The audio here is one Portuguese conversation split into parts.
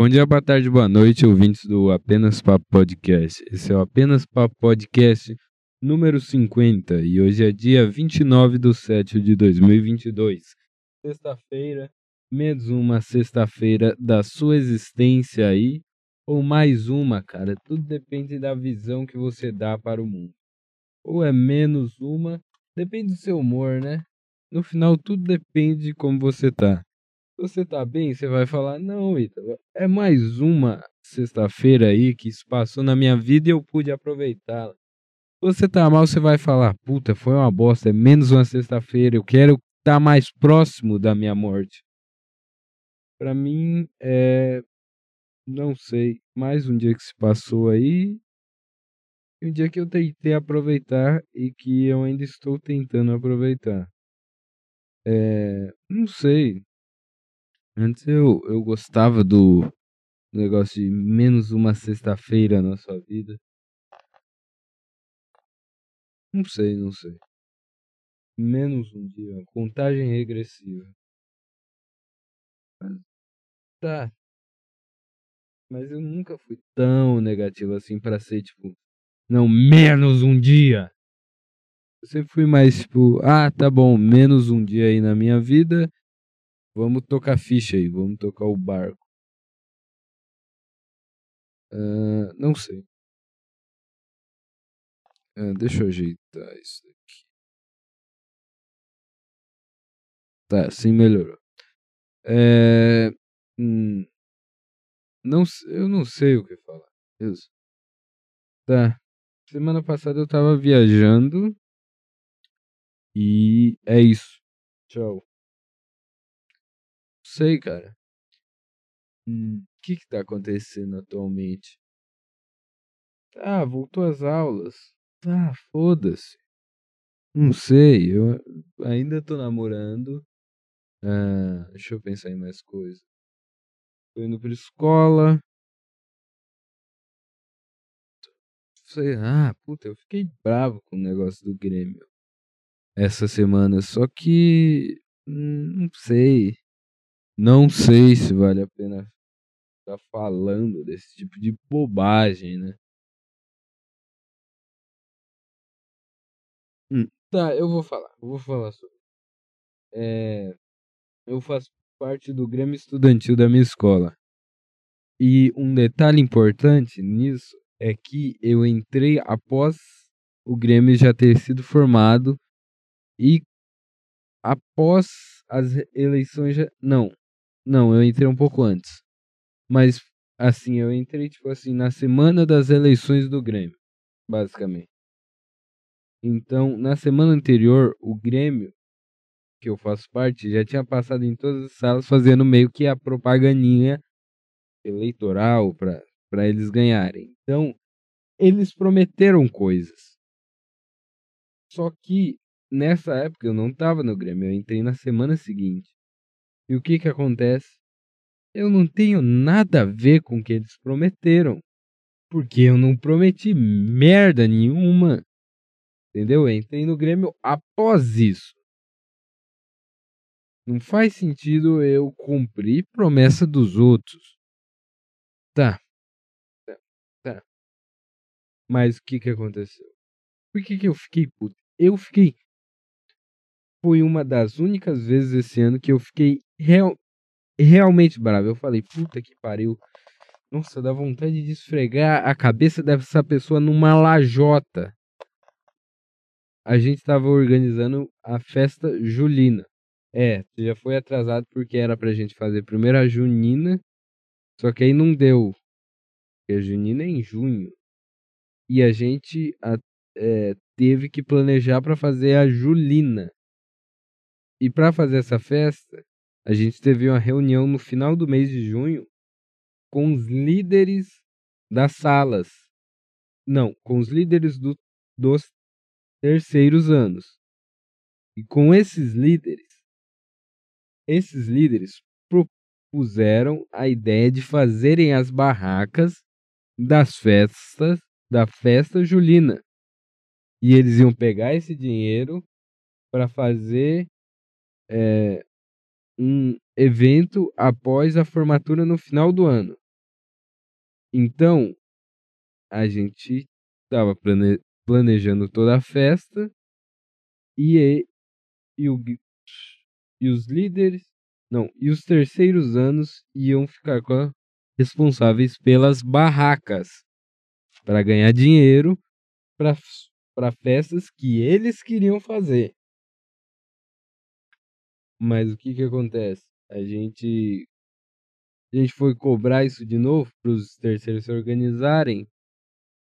Bom dia, boa tarde, boa noite, ouvintes do Apenas Papo Podcast. Esse é o Apenas Papo Podcast número 50 e hoje é dia 29 de 7 de 2022. Sexta-feira, menos uma sexta-feira da sua existência aí, ou mais uma, cara. Tudo depende da visão que você dá para o mundo. Ou é menos uma, depende do seu humor, né? No final, tudo depende de como você tá você tá bem, você vai falar, não, Ítalo, é mais uma sexta-feira aí que se passou na minha vida e eu pude aproveitá-la. Você tá mal, você vai falar, puta, foi uma bosta, é menos uma sexta-feira, eu quero estar tá mais próximo da minha morte. Para mim, é. Não sei, mais um dia que se passou aí. Um dia que eu tentei aproveitar e que eu ainda estou tentando aproveitar. É. Não sei, Antes eu, eu gostava do negócio de menos uma sexta-feira na sua vida. Não sei, não sei. Menos um dia. Contagem regressiva. Mas, tá. Mas eu nunca fui tão negativo assim pra ser tipo. Não, menos um dia. Eu sempre fui mais tipo, ah, tá bom, menos um dia aí na minha vida Vamos tocar ficha aí, vamos tocar o barco. Uh, não sei. Uh, deixa eu ajeitar isso aqui. Tá, sim, melhorou. É, hum, não, eu não sei o que falar. Isso. Tá. Semana passada eu tava viajando. E é isso. Tchau sei, cara. Hum, o que que tá acontecendo atualmente? Ah, voltou às aulas. Ah, foda-se. Não sei, eu ainda tô namorando. Ah, deixa eu pensar em mais coisas. Tô indo pra escola. Sei, ah, puta, eu fiquei bravo com o negócio do Grêmio essa semana. Só que. Hum, não sei. Não sei se vale a pena estar falando desse tipo de bobagem, né? Hum, tá, eu vou falar. Eu vou falar sobre. É, eu faço parte do Grêmio Estudantil da minha escola. E um detalhe importante nisso é que eu entrei após o Grêmio já ter sido formado e após as eleições já. Não, não, eu entrei um pouco antes. Mas, assim, eu entrei, tipo assim, na semana das eleições do Grêmio, basicamente. Então, na semana anterior, o Grêmio, que eu faço parte, já tinha passado em todas as salas fazendo meio que a propagandinha eleitoral para eles ganharem. Então, eles prometeram coisas. Só que nessa época eu não estava no Grêmio, eu entrei na semana seguinte. E o que que acontece? Eu não tenho nada a ver com o que eles prometeram. Porque eu não prometi merda nenhuma. Entendeu? Eu entrei no Grêmio após isso. Não faz sentido eu cumprir promessa dos outros. Tá. Tá. tá. Mas o que que aconteceu? Por que que eu fiquei puto? Eu fiquei foi uma das únicas vezes esse ano que eu fiquei real, realmente bravo. Eu falei, puta que pariu. Nossa, dá vontade de esfregar a cabeça dessa pessoa numa lajota. A gente estava organizando a festa julina. É, já foi atrasado porque era pra gente fazer primeiro a junina. Só que aí não deu. Porque a junina é em junho. E a gente a, é, teve que planejar para fazer a julina. E para fazer essa festa, a gente teve uma reunião no final do mês de junho com os líderes das salas. Não, com os líderes do, dos terceiros anos. E com esses líderes, esses líderes propuseram a ideia de fazerem as barracas das festas da festa julina. E eles iam pegar esse dinheiro para fazer é, um evento após a formatura no final do ano. Então, a gente estava plane planejando toda a festa e, e, o, e os líderes, não, e os terceiros anos iam ficar com responsáveis pelas barracas para ganhar dinheiro para festas que eles queriam fazer. Mas o que que acontece? A gente a gente foi cobrar isso de novo para os terceiros se organizarem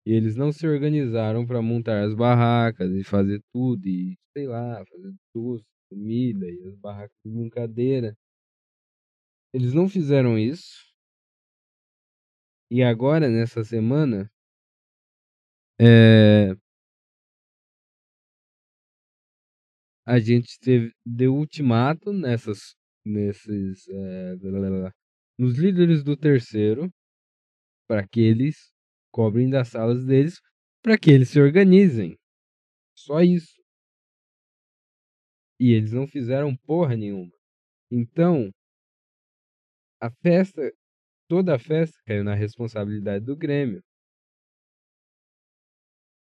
e eles não se organizaram para montar as barracas e fazer tudo e sei lá, fazer doce, comida e as barracas de brincadeira. Eles não fizeram isso. E agora nessa semana é, a gente teve, deu ultimato nessas, nesses, é, nos líderes do terceiro, para que eles cobrem das salas deles, para que eles se organizem. Só isso. E eles não fizeram porra nenhuma. Então, a festa, toda a festa caiu na responsabilidade do Grêmio.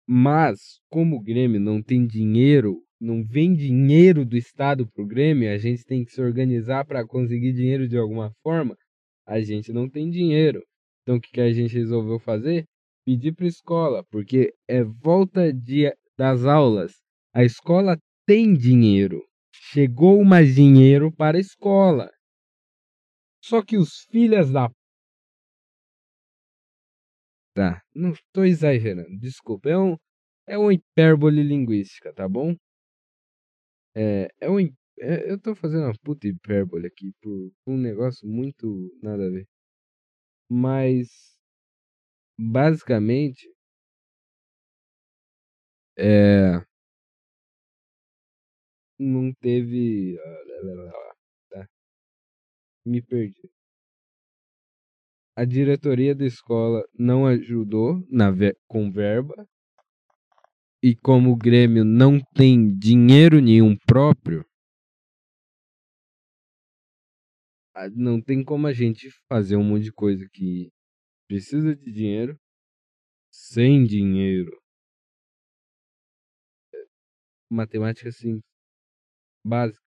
Mas, como o Grêmio não tem dinheiro, não vem dinheiro do Estado para o Grêmio, a gente tem que se organizar para conseguir dinheiro de alguma forma. A gente não tem dinheiro. Então, o que, que a gente resolveu fazer? Pedir para a escola, porque é volta de, das aulas. A escola tem dinheiro. Chegou mais dinheiro para a escola. Só que os filhos da Tá, não estou exagerando, desculpa. É, um, é uma hipérbole linguística, tá bom? É, é um, é, eu tô fazendo uma puta hipérbole aqui por um negócio muito nada a ver. Mas, basicamente, é, não teve. Tá, me perdi a diretoria da escola não ajudou na ver com verba. E como o Grêmio não tem dinheiro nenhum próprio, não tem como a gente fazer um monte de coisa que precisa de dinheiro sem dinheiro. Matemática assim básica.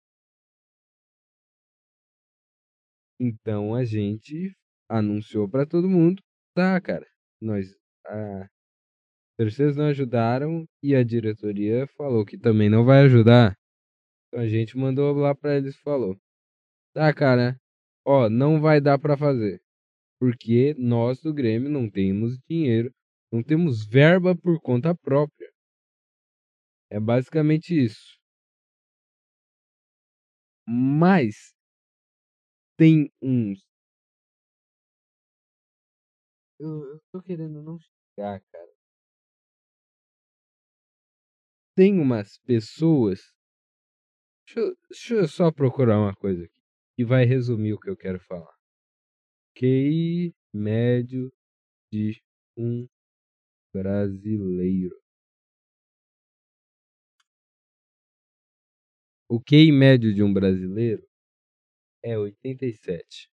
Então a gente anunciou para todo mundo, tá, cara, nós a terceiros não ajudaram e a diretoria falou que também não vai ajudar. Então a gente mandou lá para eles e falou: "Tá, cara, ó, não vai dar para fazer, porque nós do Grêmio não temos dinheiro, não temos verba por conta própria". É basicamente isso. Mas tem uns eu, eu tô querendo não chegar, cara. Tem umas pessoas. Deixa eu, deixa eu só procurar uma coisa aqui. Que vai resumir o que eu quero falar. QI médio de um brasileiro. O QI médio de um brasileiro é 87.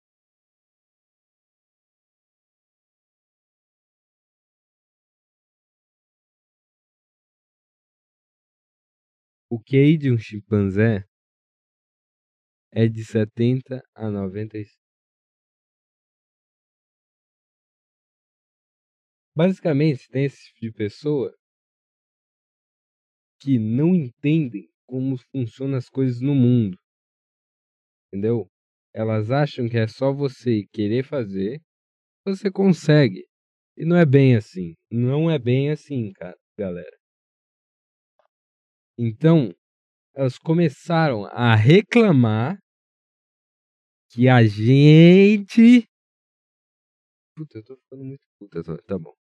O QI de um chimpanzé é de 70 a 95. Basicamente, tem esse tipo de pessoa que não entendem como funcionam as coisas no mundo. Entendeu? Elas acham que é só você querer fazer, você consegue. E não é bem assim. Não é bem assim, cara, galera. Então, elas começaram a reclamar que a gente. Puta, eu tô ficando muito puta, tá bom.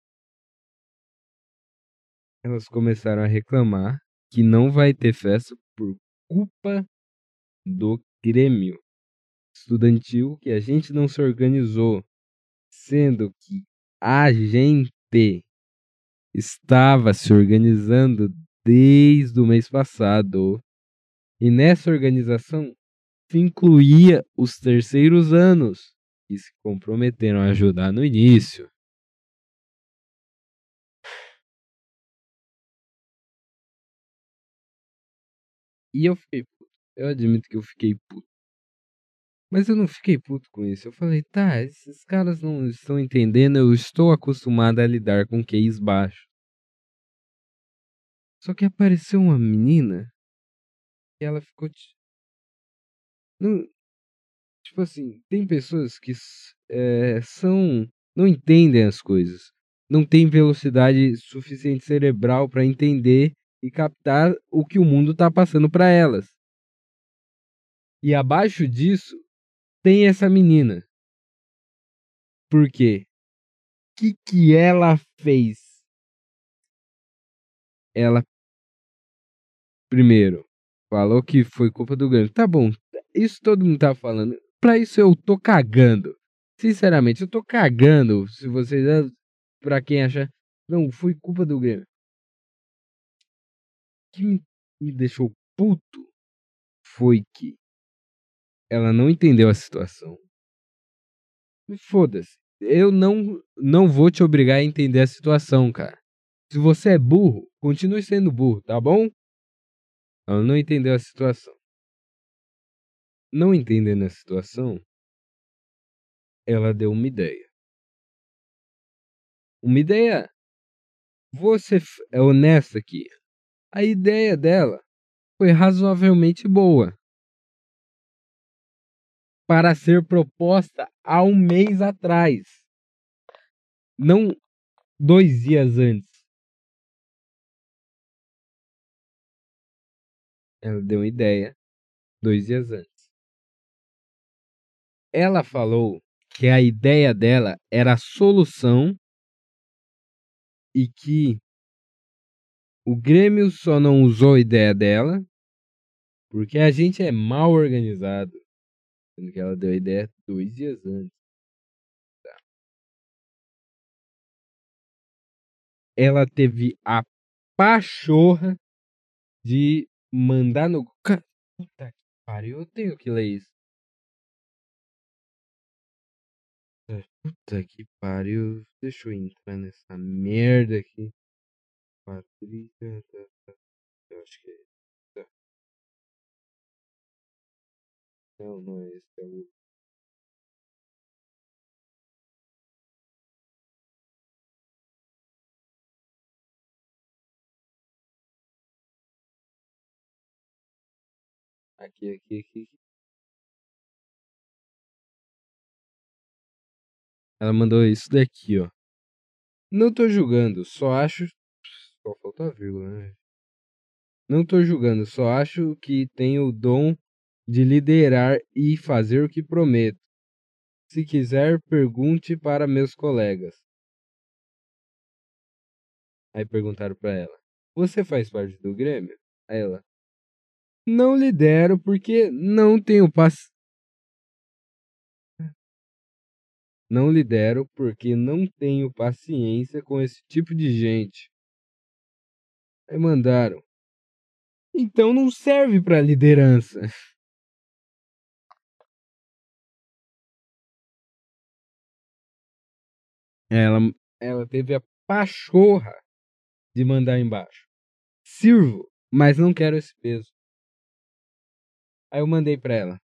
Elas começaram a reclamar que não vai ter festa por culpa do Grêmio estudantil que a gente não se organizou, sendo que a gente estava se organizando desde o mês passado. E nessa organização se incluía os terceiros anos, que se comprometeram a ajudar no início. E eu fiquei puto. Eu admito que eu fiquei puto. Mas eu não fiquei puto com isso. Eu falei, tá, esses caras não estão entendendo, eu estou acostumado a lidar com case baixos. Só que apareceu uma menina e ela ficou. Não, tipo assim, tem pessoas que é, são. não entendem as coisas. Não tem velocidade suficiente cerebral para entender e captar o que o mundo está passando para elas. E abaixo disso tem essa menina. Por quê? O que, que ela fez? Ela primeiro falou que foi culpa do Grêmio. Tá bom, isso todo mundo tá falando. Pra isso eu tô cagando. Sinceramente, eu tô cagando. Se vocês. Pra quem acha. Não, foi culpa do Grêmio. O que me, me deixou puto foi que ela não entendeu a situação. Foda-se. Eu não, não vou te obrigar a entender a situação, cara. Se você é burro, continue sendo burro, tá bom? Ela não entendeu a situação. Não entendendo a situação, ela deu uma ideia. Uma ideia. Você é honesta aqui. A ideia dela foi razoavelmente boa para ser proposta há um mês atrás. Não dois dias antes. Ela deu uma ideia dois dias antes. Ela falou que a ideia dela era a solução e que o Grêmio só não usou a ideia dela porque a gente é mal organizado. Sendo que ela deu a ideia dois dias antes. Tá. Ela teve a pachorra de mandar no. Puta que pariu, eu tenho que ler isso. Puta que pariu. Deixa eu entrar nessa merda aqui. Patrícia. Tá, tá. Eu acho que é Não, não é esse, é o. Aqui, aqui, aqui. Ela mandou isso daqui, ó. Não tô julgando, só acho. Só falta a vírgula, né? Não tô julgando, só acho que tem o dom de liderar e fazer o que prometo. Se quiser, pergunte para meus colegas. Aí perguntaram para ela: Você faz parte do Grêmio? Aí ela: Não lidero porque não tenho paci... Não lidero porque não tenho paciência com esse tipo de gente. Aí mandaram: Então não serve para liderança. Ela, ela teve a pachorra de mandar embaixo. Sirvo, mas não quero esse peso. Aí eu mandei pra ela.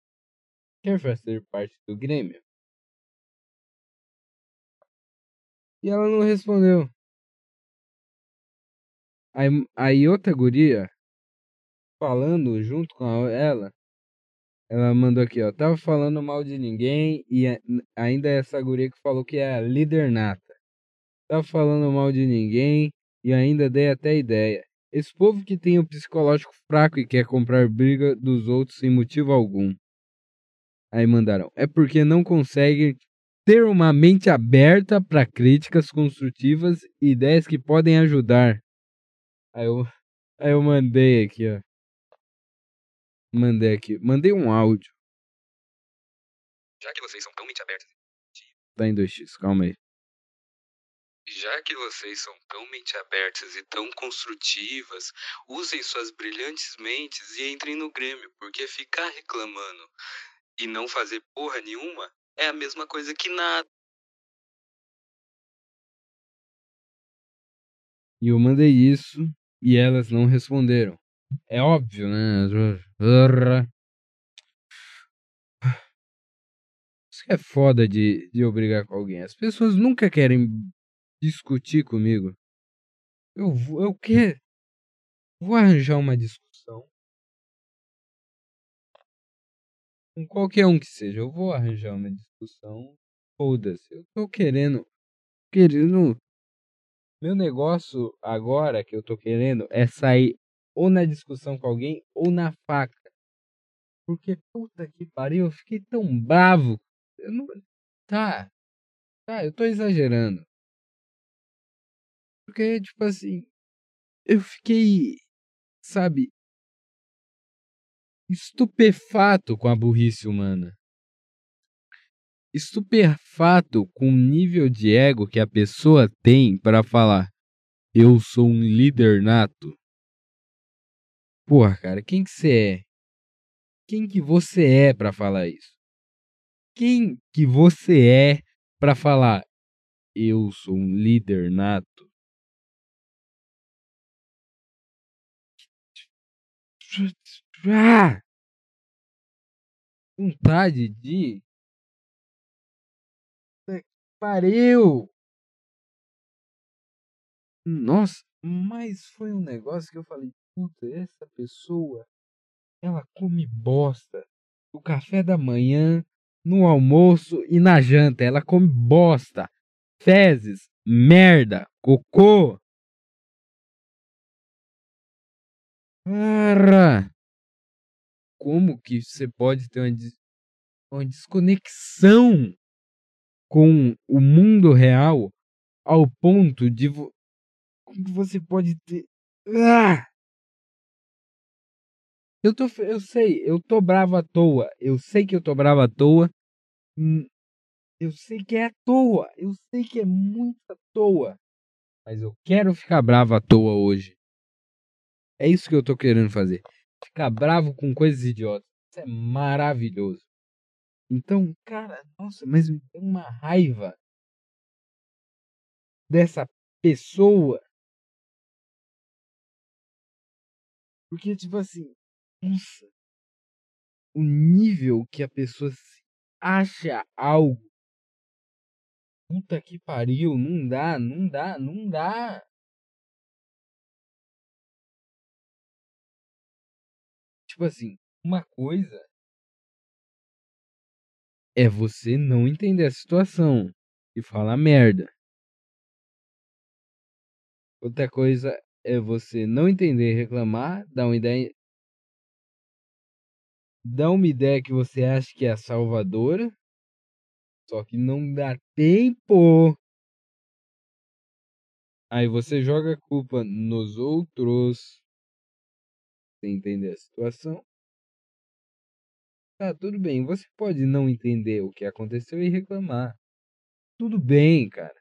Quer fazer parte do Grêmio? E ela não respondeu. Aí, aí outra guria, falando junto com ela, ela mandou aqui, ó. Tava falando mal de ninguém e ainda é essa guria que falou que é a líder nata. Tava falando mal de ninguém e ainda dei até ideia. Esse povo que tem o um psicológico fraco e quer comprar briga dos outros sem motivo algum. Aí mandaram. É porque não conseguem ter uma mente aberta para críticas construtivas e ideias que podem ajudar. Aí eu, aí eu mandei aqui, ó. Mandei aqui. Mandei um áudio. Já que vocês são tão mente abertas. Tá em 2x, calma aí. Já que vocês são tão mente abertas e tão construtivas, usem suas brilhantes mentes e entrem no Grêmio, porque ficar reclamando e não fazer porra nenhuma é a mesma coisa que nada. E eu mandei isso e elas não responderam. É óbvio, né? Isso é foda de, de obrigar com alguém. As pessoas nunca querem discutir comigo. Eu vou, eu quero. Vou arranjar uma discussão. Com qualquer um que seja, eu vou arranjar uma discussão. Foda-se. Eu tô querendo. Querendo. Meu negócio agora que eu tô querendo é sair ou na discussão com alguém ou na faca. Porque puta que pariu, eu fiquei tão bravo. Eu não... Tá. Tá, eu tô exagerando. Porque, tipo assim, eu fiquei, sabe, estupefato com a burrice humana. Estupefato com o nível de ego que a pessoa tem para falar: Eu sou um líder nato. Porra, cara, quem que você é? Quem que você é para falar isso? Quem que você é para falar eu sou um líder nato? Ah! Vontade de. Pariu! Nossa, mas foi um negócio que eu falei, puta, essa pessoa, ela come bosta. No café da manhã, no almoço e na janta. Ela come bosta, fezes, merda, cocô. Cara, como que você pode ter uma, des uma desconexão com o mundo real ao ponto de vo como que você pode ter ah! Eu tô eu sei, eu tô bravo à toa. Eu sei que eu tô bravo à toa. Hum, eu sei que é à toa. Eu sei que é muito à toa. Mas eu quero ficar bravo à toa hoje. É isso que eu tô querendo fazer. Ficar bravo com coisas idiotas. Isso é maravilhoso. Então, cara, nossa, mas me tem uma raiva dessa pessoa. Porque, tipo assim, nossa, o nível que a pessoa acha algo. Puta que pariu, não dá, não dá, não dá. Tipo assim, uma coisa é você não entender a situação e falar merda. Outra coisa é você não entender, reclamar, dar uma ideia dá uma ideia que você acha que é a salvadora, só que não dá tempo. Aí você joga a culpa nos outros. Entender a situação. Tá, tudo bem. Você pode não entender o que aconteceu e reclamar. Tudo bem, cara.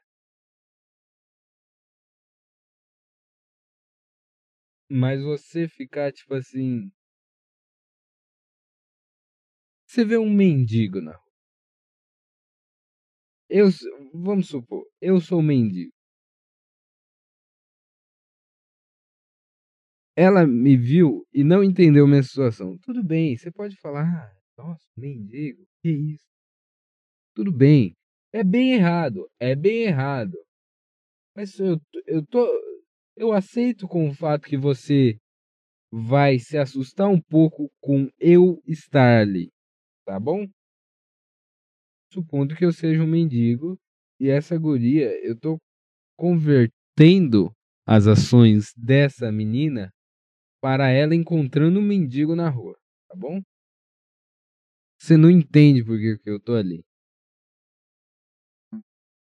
Mas você ficar tipo assim, você vê um mendigo na rua. Eu, vamos supor, eu sou um mendigo. Ela me viu e não entendeu minha situação. Tudo bem, você pode falar, ah, nossa, mendigo, que isso? Tudo bem. É bem errado, é bem errado. Mas eu, eu tô. Eu aceito com o fato que você vai se assustar um pouco com eu estar ali tá bom? Supondo que eu seja um mendigo e essa guria, eu tô convertendo as ações dessa menina para ela encontrando um mendigo na rua, tá bom? Você não entende por que eu tô ali.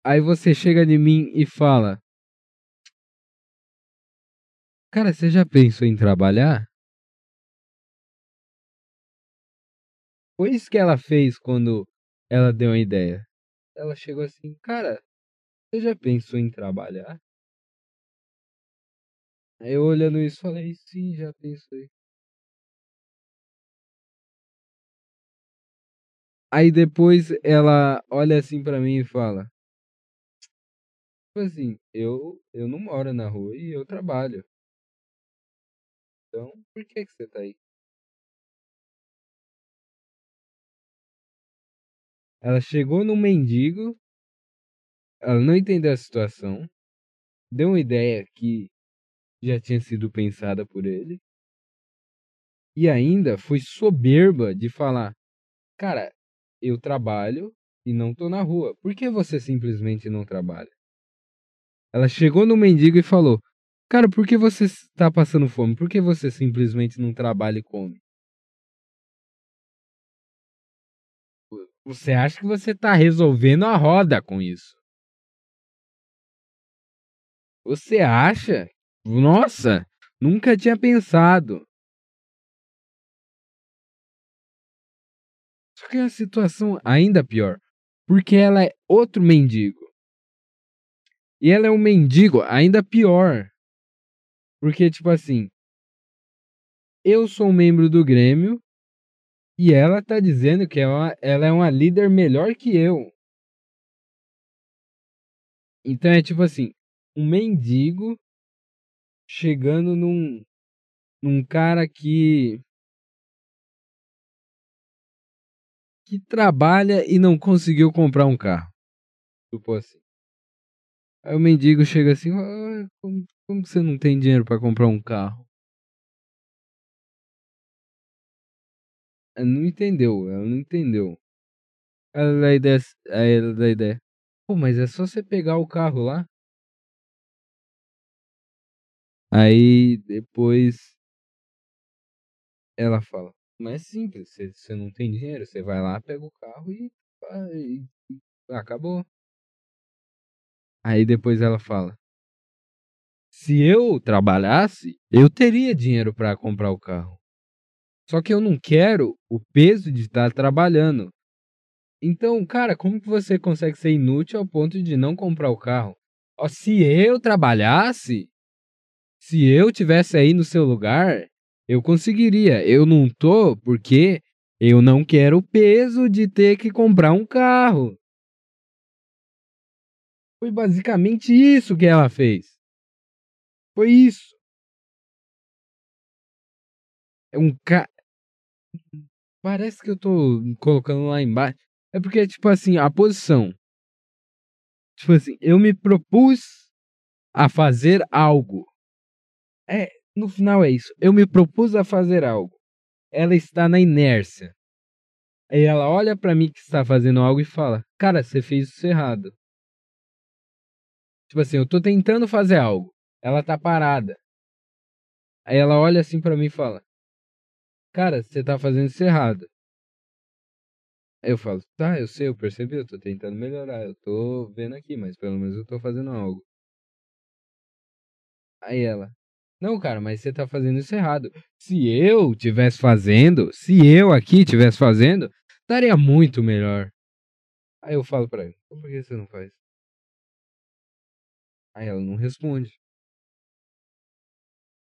Aí você chega de mim e fala: Cara, você já pensou em trabalhar? Foi isso que ela fez quando ela deu a ideia. Ela chegou assim, cara, você já pensou em trabalhar? Aí eu olhando isso falei, sim, já pensei. Aí depois ela olha assim pra mim e fala, tipo assim, eu, eu não moro na rua e eu trabalho. Então, por que que você tá aí? Ela chegou no mendigo, ela não entendeu a situação, deu uma ideia que já tinha sido pensada por ele, e ainda foi soberba de falar: Cara, eu trabalho e não tô na rua. Por que você simplesmente não trabalha? Ela chegou no mendigo e falou: Cara, por que você está passando fome? Por que você simplesmente não trabalha e come? Você acha que você está resolvendo a roda com isso? Você acha? Nossa, nunca tinha pensado. Só que a situação ainda pior, porque ela é outro mendigo. E ela é um mendigo ainda pior. Porque, tipo assim, eu sou um membro do Grêmio e ela tá dizendo que ela, ela é uma líder melhor que eu. Então é tipo assim, um mendigo chegando num, num cara que que trabalha e não conseguiu comprar um carro. Tipo assim. Aí o mendigo chega assim, ah, como, como você não tem dinheiro para comprar um carro? Ela não entendeu, ela não entendeu. Ela dá ideia, ela dá ideia. Pô, mas é só você pegar o carro lá. Aí depois ela fala, mas é simples, você, você não tem dinheiro, você vai lá, pega o carro e, e, e acabou. Aí depois ela fala: Se eu trabalhasse, eu teria dinheiro para comprar o carro. Só que eu não quero o peso de estar trabalhando. Então, cara, como que você consegue ser inútil ao ponto de não comprar o carro? Se eu trabalhasse, se eu tivesse aí no seu lugar, eu conseguiria. Eu não tô porque eu não quero o peso de ter que comprar um carro. Foi basicamente isso que ela fez. Foi isso. É um cara. Parece que eu tô colocando lá embaixo. É porque, tipo assim, a posição. Tipo assim, eu me propus a fazer algo. É, no final é isso. Eu me propus a fazer algo. Ela está na inércia. Aí ela olha para mim que está fazendo algo e fala: Cara, você fez isso errado. Tipo assim, eu tô tentando fazer algo. Ela tá parada. Aí ela olha assim para mim e fala: Cara, você tá fazendo isso errado. Aí eu falo: Tá, eu sei, eu percebi, eu tô tentando melhorar. Eu tô vendo aqui, mas pelo menos eu tô fazendo algo. Aí ela: Não, cara, mas você tá fazendo isso errado. Se eu tivesse fazendo, se eu aqui tivesse fazendo, estaria muito melhor. Aí eu falo pra ela: Por que você não faz? Aí ela não responde.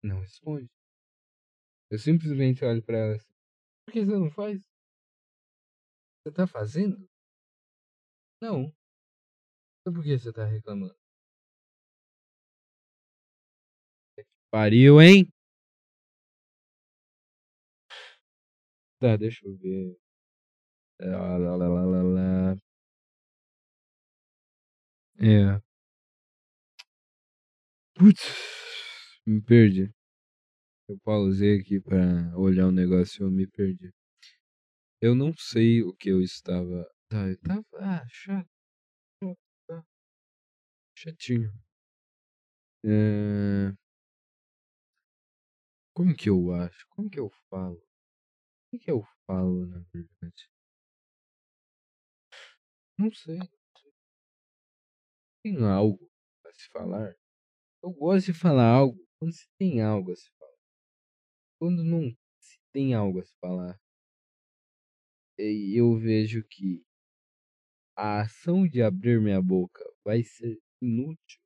Não responde. Eu simplesmente olho pra ela assim. Por que você não faz? Você tá fazendo? Não. Então por que você tá reclamando? Pariu, hein? Tá, deixa eu ver. Lá, lá, lá, lá, lá. É. Putz, me perdi. Eu pausei aqui para olhar um negócio e eu me perdi. Eu não sei o que eu estava. Tá, eu tava. Ah, chato. Tá. Chatinho. É... Como que eu acho? Como que eu falo? O que, eu falo, na verdade? Não sei. Tem algo a se falar? Eu gosto de falar algo quando se tem algo a se falar. Quando não se tem algo a se falar, eu vejo que a ação de abrir minha boca vai ser inútil.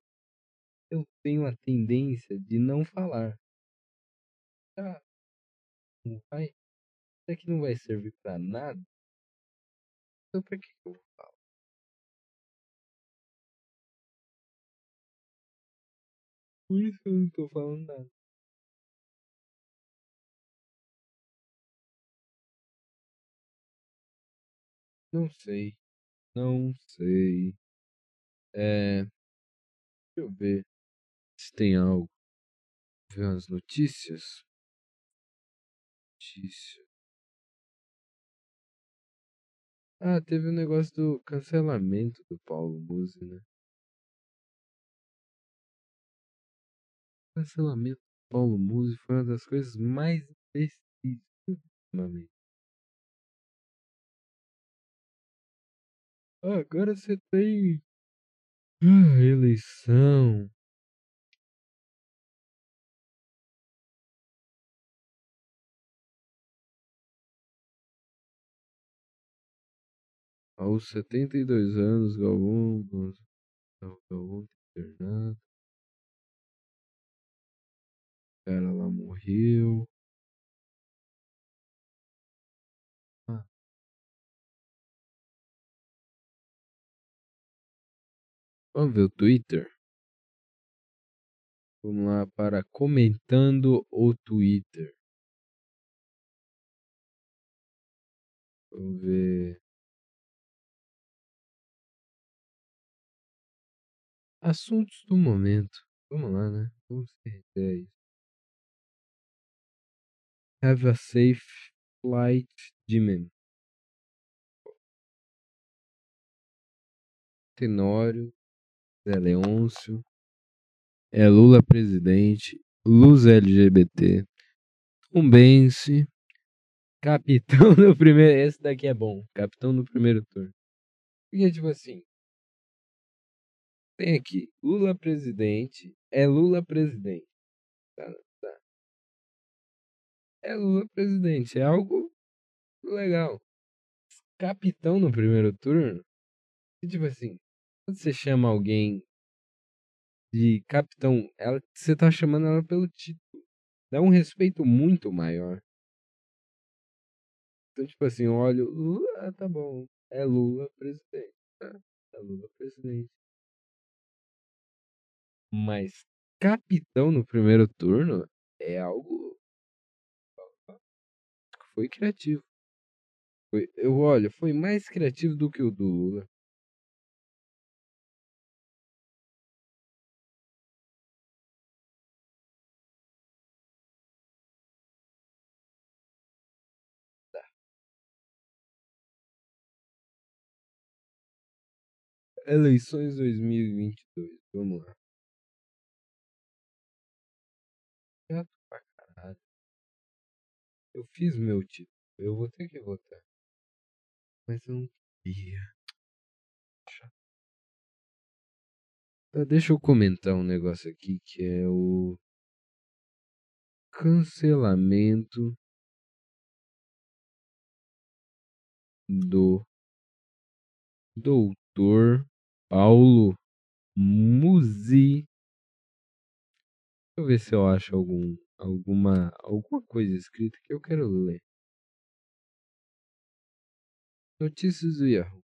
Eu tenho a tendência de não falar ah, não vai, será que não vai servir para nada? Então pra que eu falo? Por isso eu não tô falando nada. Não sei. Não sei. É. Deixa eu ver se tem algo. Ver as notícias. Notícia. Ah, teve o um negócio do cancelamento do Paulo Musi, né? O cancelamento do Paulo Musi foi uma das coisas mais imbecis ultimamente. Agora você tem ah, eleição. Aos 72 anos, Galvão, Galvão internado. O cara lá morreu. Ah. Vamos ver o Twitter. Vamos lá para comentando o Twitter. Vamos ver. Assuntos do momento. Vamos lá, né? Vamos ter ideias. Have a safe flight, Jimin. Tenório, Zé Leôncio, é Lula presidente, Luz LGBT, Tumbense, capitão no primeiro. Esse daqui é bom, capitão no primeiro turno. Porque, tipo assim, tem aqui, Lula presidente, é Lula presidente. Tá, tá. É Lula presidente, é algo legal. Capitão no primeiro turno, tipo assim, quando você chama alguém de capitão, ela, você tá chamando ela pelo título. Dá um respeito muito maior. Então, tipo assim, olha, Lula, tá bom, é Lula presidente. Ah, é Lula presidente. Mas capitão no primeiro turno é algo. Foi criativo. Foi, eu olho, foi mais criativo do que o do Lula. Tá. Eleições 2022. Vamos lá. Chato pra caralho. Eu fiz meu título. Eu vou ter que votar. Mas eu não queria. Tá, deixa eu comentar um negócio aqui que é o cancelamento do doutor Paulo Musi Deixa eu ver se eu acho algum, alguma, alguma coisa escrita que eu quero ler. Notícias do Yahoo.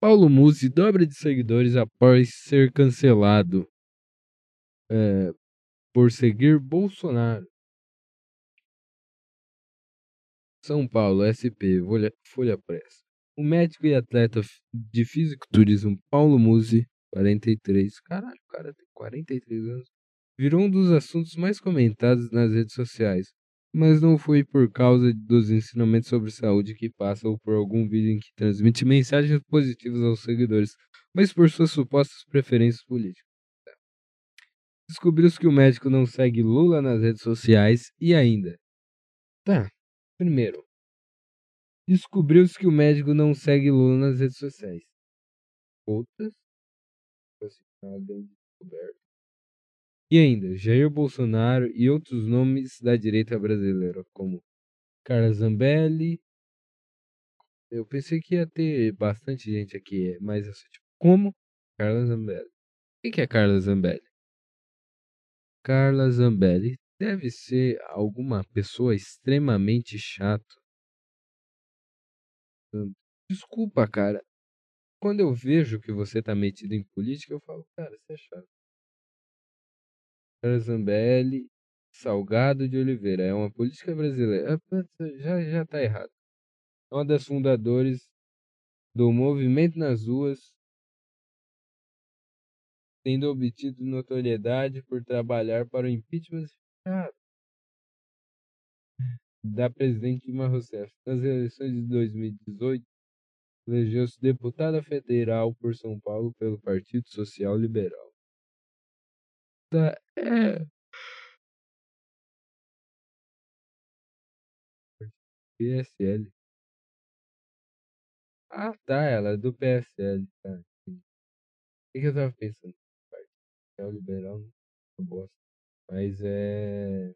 Paulo Musi dobra de seguidores após ser cancelado é, por seguir Bolsonaro. São Paulo, SP, Folha, Folha Press. O médico e atleta de fisiculturismo Paulo Musi 43. Caralho, o cara tem 43 anos. Virou um dos assuntos mais comentados nas redes sociais. Mas não foi por causa dos ensinamentos sobre saúde que passa ou por algum vídeo em que transmite mensagens positivas aos seguidores, mas por suas supostas preferências políticas. Descobriu-se que o médico não segue Lula nas redes sociais e ainda. Tá, primeiro. Descobriu-se que o médico não segue Lula nas redes sociais. Outras descoberto. E ainda, Jair Bolsonaro e outros nomes da direita brasileira, como Carla Zambelli. Eu pensei que ia ter bastante gente aqui, mas assim, tipo, como Carla Zambelli. Quem que é Carla Zambelli? Carla Zambelli deve ser alguma pessoa extremamente chata. Desculpa, cara quando eu vejo que você tá metido em política, eu falo, cara, você é chato. Zambelli Salgado de Oliveira. É uma política brasileira. Ah, já, já tá errado. É uma das fundadoras do movimento nas ruas, tendo obtido notoriedade por trabalhar para o impeachment da presidente Dilma Rousseff. Nas eleições de 2018, elegeu-se deputada federal por São Paulo pelo Partido Social Liberal. É. PSL. Ah, tá, ela é do PSL, tá. O que, que eu tava pensando? Partido Liberal, não é bosta. Mas é.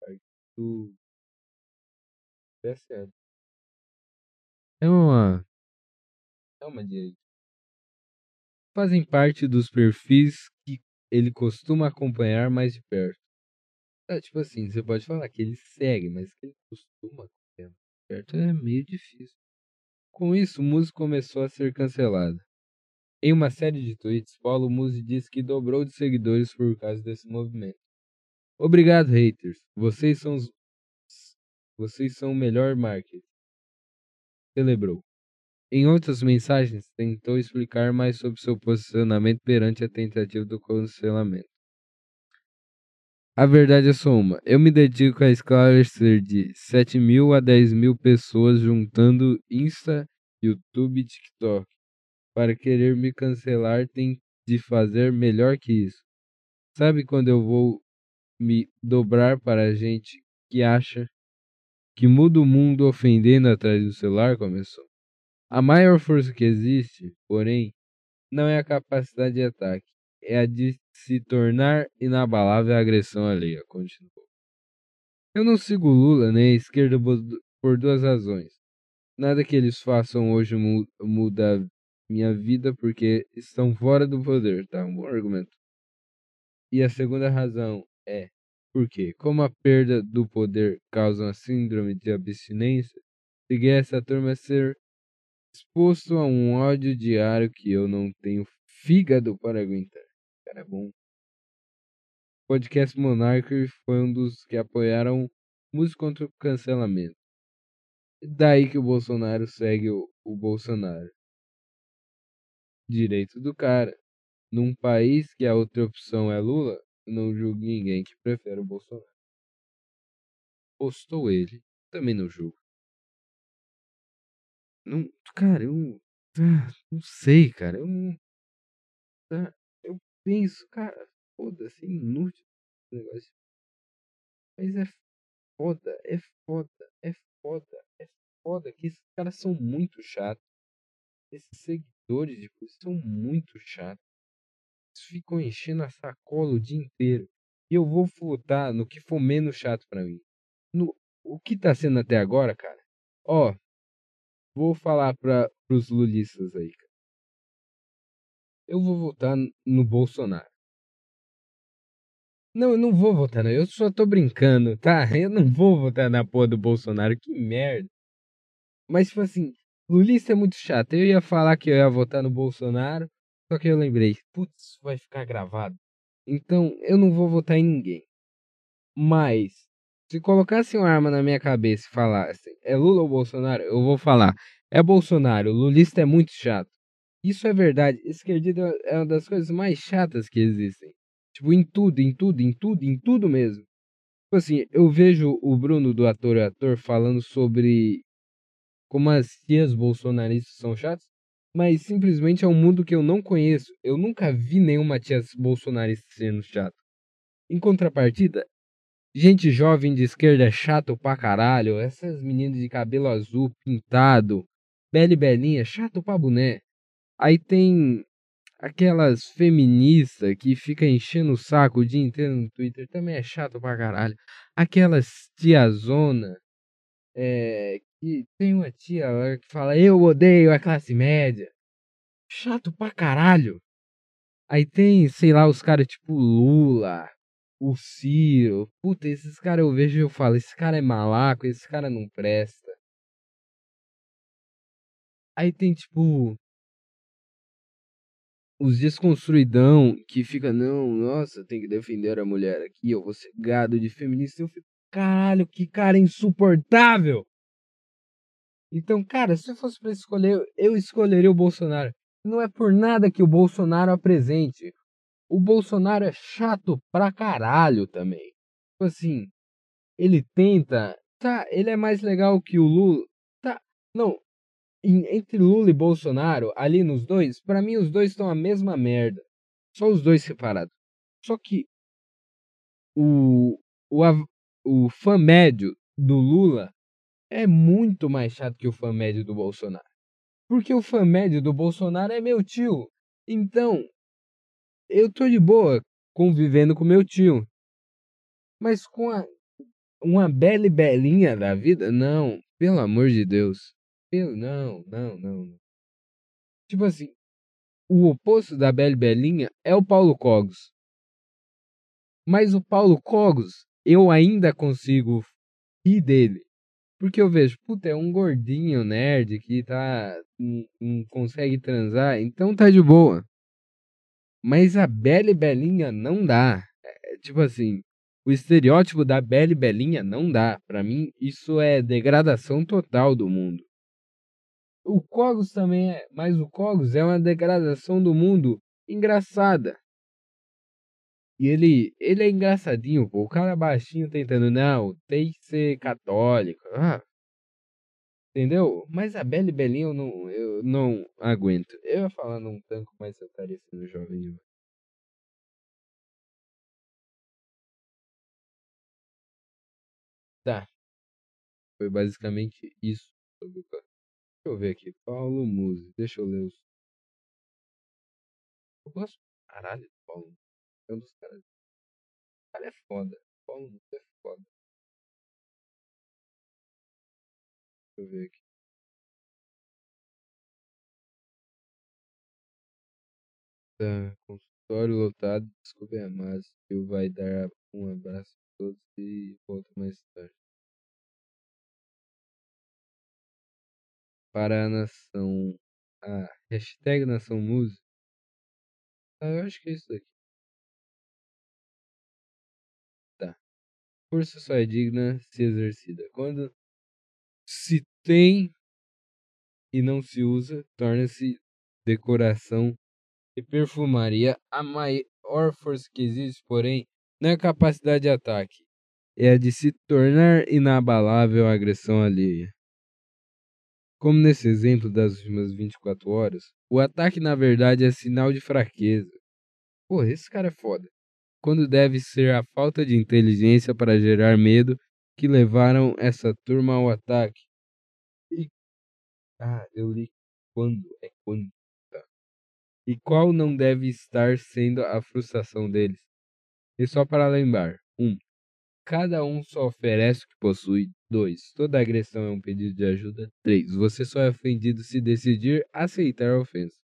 Partido PSL. É uma. É uma direita. Fazem parte dos perfis que ele costuma acompanhar mais de perto. É, tipo assim, você pode falar que ele segue, mas que ele costuma acompanhar mais de perto é meio difícil. Com isso, o Muzi começou a ser cancelado. Em uma série de tweets, Paulo Muzi disse que dobrou de seguidores por causa desse movimento. Obrigado, haters. Vocês são os... Vocês são o melhor marketing. Celebrou. Em outras mensagens, tentou explicar mais sobre seu posicionamento perante a tentativa do cancelamento. A verdade é só uma. Eu me dedico a esclarecer de 7 mil a 10 mil pessoas juntando Insta, YouTube e TikTok. Para querer me cancelar tem de fazer melhor que isso. Sabe quando eu vou me dobrar para a gente que acha que muda o mundo ofendendo atrás do celular? Começou. A maior força que existe, porém, não é a capacidade de ataque, é a de se tornar inabalável a agressão alheia, continuou. Eu não sigo Lula nem a esquerda por duas razões. Nada que eles façam hoje muda minha vida porque estão fora do poder, tá? Um bom argumento. E a segunda razão é porque, como a perda do poder causa uma síndrome de abstinência, seguir essa turma a ser exposto a um ódio diário que eu não tenho fígado para aguentar. Cara, é bom. O podcast Monarchy foi um dos que apoiaram música contra o cancelamento. Daí que o Bolsonaro segue o, o Bolsonaro. Direito do cara. Num país que a outra opção é Lula, não julgo ninguém que prefere o Bolsonaro. Postou ele, também não julgo. Não, cara, eu. Ah, não sei, cara. Eu. Tá, eu penso, cara, foda-se, é inútil esse negócio. Mas é foda, é foda, é foda, é foda que esses caras são muito chatos. Esses seguidores de coisa são muito chatos. Ficam enchendo a sacola o dia inteiro. E eu vou votar no que for menos chato para mim. No, o que tá sendo até agora, cara? Ó, vou falar para os lulistas aí, cara. Eu vou votar no Bolsonaro. Não, eu não vou votar, não. Eu só tô brincando, tá? Eu não vou votar na porra do Bolsonaro. Que merda. Mas, tipo assim, lulista é muito chato. Eu ia falar que eu ia votar no Bolsonaro, só que eu lembrei, putz, vai ficar gravado. Então, eu não vou votar em ninguém. Mas, se colocasse uma arma na minha cabeça e falasse, é Lula ou Bolsonaro? Eu vou falar, é Bolsonaro, lulista é muito chato. Isso é verdade, esquerdista é uma das coisas mais chatas que existem. Tipo, em tudo, em tudo, em tudo, em tudo mesmo. Tipo assim, eu vejo o Bruno do Ator e Ator falando sobre como as tias bolsonaristas são chatas, mas simplesmente é um mundo que eu não conheço. Eu nunca vi nenhuma tia bolsonarista sendo chato. Em contrapartida, Gente jovem de esquerda é chato pra caralho. Essas meninas de cabelo azul pintado, bela belinha, chato pra boné. Aí tem aquelas feministas que fica enchendo o saco o dia inteiro no Twitter, também é chato pra caralho. Aquelas tiazona, é, que tem uma tia que fala, eu odeio a classe média. Chato pra caralho. Aí tem, sei lá, os caras tipo Lula, o Ciro. Puta, esses caras eu vejo e eu falo, esse cara é malaco, esse cara não presta. Aí tem tipo. os desconstruidão que fica, não, nossa, tem que defender a mulher aqui, eu vou ser gado de feminista. Eu fico, caralho, que cara insuportável! Então, cara, se eu fosse para escolher, eu escolheria o Bolsonaro. Não é por nada que o Bolsonaro apresente. O Bolsonaro é chato pra caralho também. Tipo assim, ele tenta. Tá, ele é mais legal que o Lula. Tá, não. entre Lula e Bolsonaro, ali nos dois, para mim os dois estão a mesma merda. Só os dois separados. Só que o, o, o fã médio do Lula é muito mais chato que o fã médio do Bolsonaro. Porque o fã médio do Bolsonaro é meu tio. Então, eu tô de boa convivendo com meu tio. Mas com a, uma bela e belinha da vida, não, pelo amor de Deus. Pelo, não, não, não. Tipo assim, o oposto da Bela e Belinha é o Paulo Cogos. Mas o Paulo Cogos, eu ainda consigo rir dele. Porque eu vejo, puta, é um gordinho nerd que tá. Não, não consegue transar, então tá de boa. Mas a Bela Belinha não dá. É, tipo assim, o estereótipo da Bela Belinha não dá. Para mim, isso é degradação total do mundo. O Cogos também é, mas o Cogos é uma degradação do mundo engraçada. E ele, ele é engraçadinho, pô. O cara baixinho tentando, não, tem que ser católico. Ah, entendeu? Mas a Bela e Belinha eu não, eu não aguento. Eu ia falar num tanco, mas eu estaria sendo jovem demais. Tá. Foi basicamente isso sobre o Deixa eu ver aqui. Paulo Musi. Deixa eu ler os. Eu gosto. Caralho, Paulo. É um dos caras. O cara é foda. Paulo é foda. Deixa eu ver aqui. Tá, consultório lotado, desculpe a massa, eu vai dar um abraço a todos e volto mais tarde. Para a nação. A hashtag nação música. Ah, eu acho que é isso daqui. Força só é digna se exercida. Quando se tem e não se usa, torna-se decoração e perfumaria. A maior força que existe, porém, não é a capacidade de ataque, é a de se tornar inabalável a agressão alheia. Como nesse exemplo das últimas 24 horas, o ataque na verdade é sinal de fraqueza. Porra, esse cara é foda. Quando deve ser a falta de inteligência para gerar medo que levaram essa turma ao ataque. E... Ah, eu li quando, é quando. Tá. E qual não deve estar sendo a frustração deles? E só para lembrar: 1. Um, cada um só oferece o que possui. 2. Toda agressão é um pedido de ajuda. 3. Você só é ofendido se decidir aceitar a ofensa.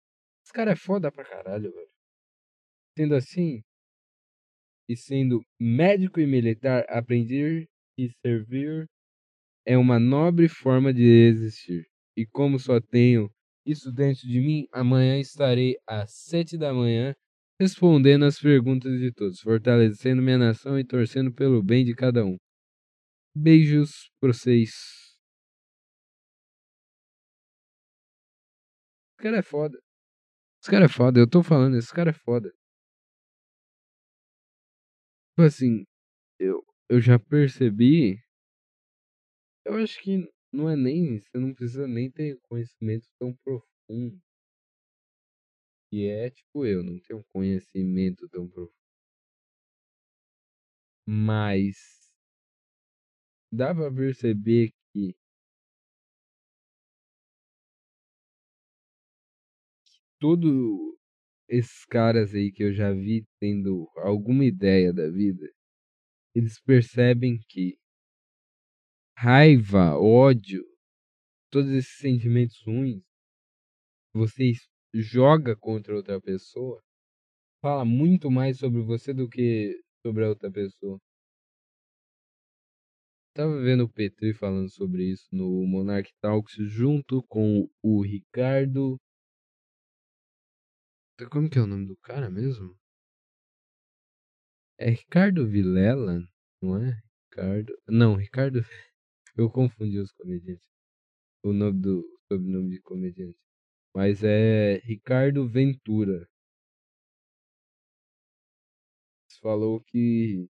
Esse cara é foda pra caralho, velho. Sendo assim, e sendo médico e militar, aprender e servir é uma nobre forma de existir. E como só tenho isso dentro de mim, amanhã estarei às 7 da manhã respondendo as perguntas de todos, fortalecendo minha nação e torcendo pelo bem de cada um. Beijos pra vocês. Esse cara é foda. Esse cara é foda, eu tô falando, esse cara é foda. Tipo assim, eu, eu já percebi. Eu acho que não é nem. Você não precisa nem ter conhecimento tão profundo que é tipo eu, não tenho conhecimento tão profundo. Mas dá pra perceber que todos esses caras aí que eu já vi tendo alguma ideia da vida, eles percebem que raiva, ódio, todos esses sentimentos ruins, vocês joga contra outra pessoa fala muito mais sobre você do que sobre a outra pessoa. Tava vendo o Petri falando sobre isso no Monarch Talks junto com o Ricardo Como que é o nome do cara mesmo? É Ricardo Vilela, não é? Ricardo. Não, Ricardo. Eu confundi os comediantes. O nome do sobrenome de comediante. Mas é Ricardo Ventura. Falou que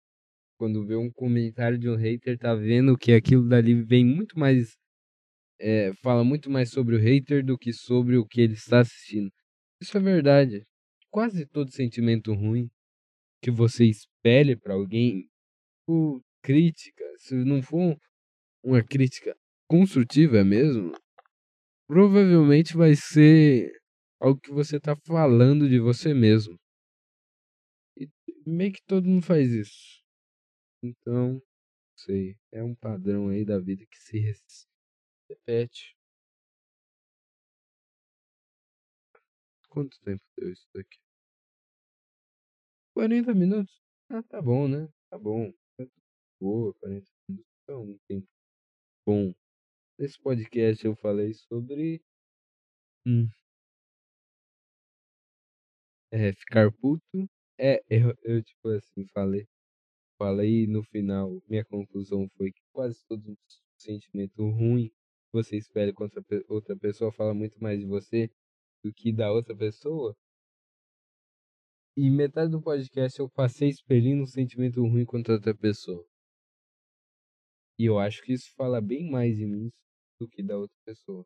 quando vê um comentário de um hater, tá vendo que aquilo dali vem muito mais. É, fala muito mais sobre o hater do que sobre o que ele está assistindo. Isso é verdade. Quase todo sentimento ruim que você espelhe para alguém, por crítica, se não for uma crítica construtiva mesmo, provavelmente vai ser algo que você tá falando de você mesmo. E meio que todo mundo faz isso. Então, sei, é um padrão aí da vida que se repete. Quanto tempo deu isso daqui? 40 minutos? Ah, tá bom, né? Tá bom. Tá boa, 40 minutos. É um tempo bom. Nesse podcast eu falei sobre. Hum. É, ficar puto. É, eu, eu tipo assim, falei. Falei no final, minha conclusão foi que quase todo sentimento ruim que você espera contra outra pessoa fala muito mais de você do que da outra pessoa. E metade do podcast eu passei expelindo um sentimento ruim contra outra pessoa. E eu acho que isso fala bem mais de mim do que da outra pessoa.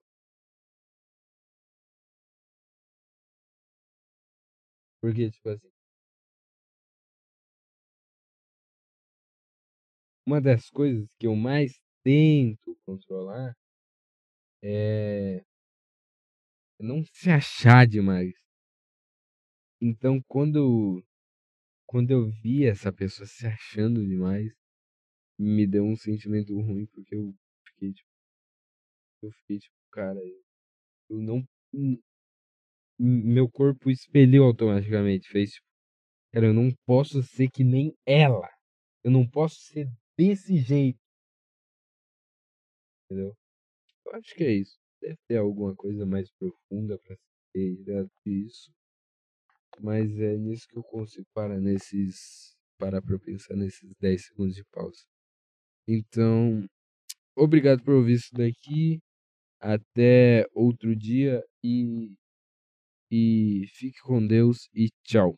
Porque, tipo assim. Uma das coisas que eu mais tento controlar é não se achar demais. Então, quando quando eu vi essa pessoa se achando demais, me deu um sentimento ruim, porque eu fiquei tipo. Eu fiquei tipo, cara, eu não. Meu corpo expeliu automaticamente. Fez tipo, cara, eu não posso ser que nem ela. Eu não posso ser desse jeito. Entendeu? Eu acho que é isso. Deve ter alguma coisa mais profunda pra ser isso. Mas é nisso que eu consigo parar nesses. Parar pra pensar nesses 10 segundos de pausa. Então, obrigado por ouvir isso daqui. Até outro dia e. E fique com Deus e tchau.